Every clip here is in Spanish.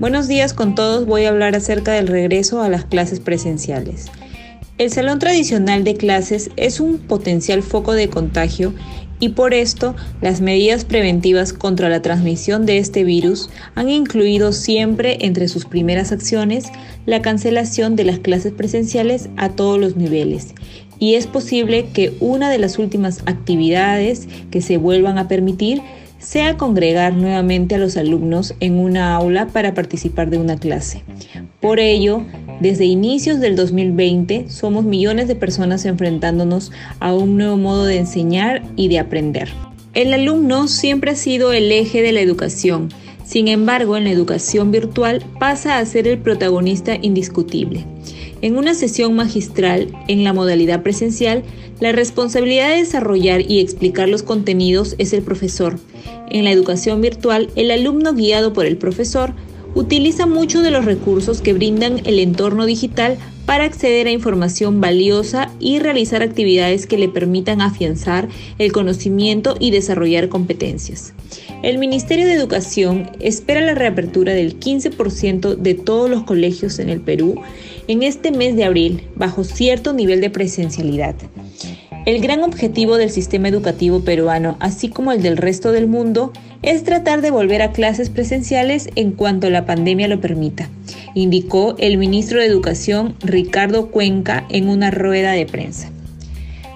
Buenos días con todos, voy a hablar acerca del regreso a las clases presenciales. El salón tradicional de clases es un potencial foco de contagio y por esto las medidas preventivas contra la transmisión de este virus han incluido siempre entre sus primeras acciones la cancelación de las clases presenciales a todos los niveles y es posible que una de las últimas actividades que se vuelvan a permitir sea congregar nuevamente a los alumnos en una aula para participar de una clase. Por ello, desde inicios del 2020 somos millones de personas enfrentándonos a un nuevo modo de enseñar y de aprender. El alumno siempre ha sido el eje de la educación, sin embargo en la educación virtual pasa a ser el protagonista indiscutible. En una sesión magistral en la modalidad presencial, la responsabilidad de desarrollar y explicar los contenidos es el profesor. En la educación virtual, el alumno guiado por el profesor utiliza muchos de los recursos que brindan el entorno digital para acceder a información valiosa y realizar actividades que le permitan afianzar el conocimiento y desarrollar competencias. El Ministerio de Educación espera la reapertura del 15% de todos los colegios en el Perú en este mes de abril bajo cierto nivel de presencialidad. El gran objetivo del sistema educativo peruano, así como el del resto del mundo, es tratar de volver a clases presenciales en cuanto la pandemia lo permita, indicó el ministro de Educación Ricardo Cuenca en una rueda de prensa.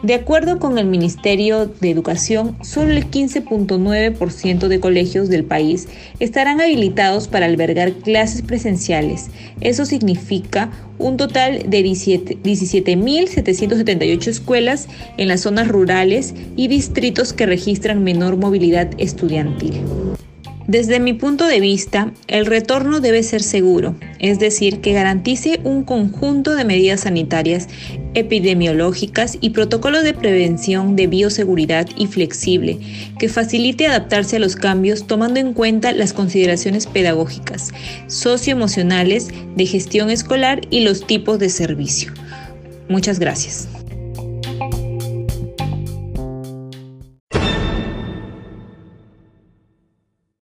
De acuerdo con el Ministerio de Educación, solo el 15.9% de colegios del país estarán habilitados para albergar clases presenciales. Eso significa un total de 17.778 escuelas en las zonas rurales y distritos que registran menor movilidad estudiantil. Desde mi punto de vista, el retorno debe ser seguro, es decir, que garantice un conjunto de medidas sanitarias, epidemiológicas y protocolos de prevención de bioseguridad y flexible, que facilite adaptarse a los cambios tomando en cuenta las consideraciones pedagógicas, socioemocionales, de gestión escolar y los tipos de servicio. Muchas gracias.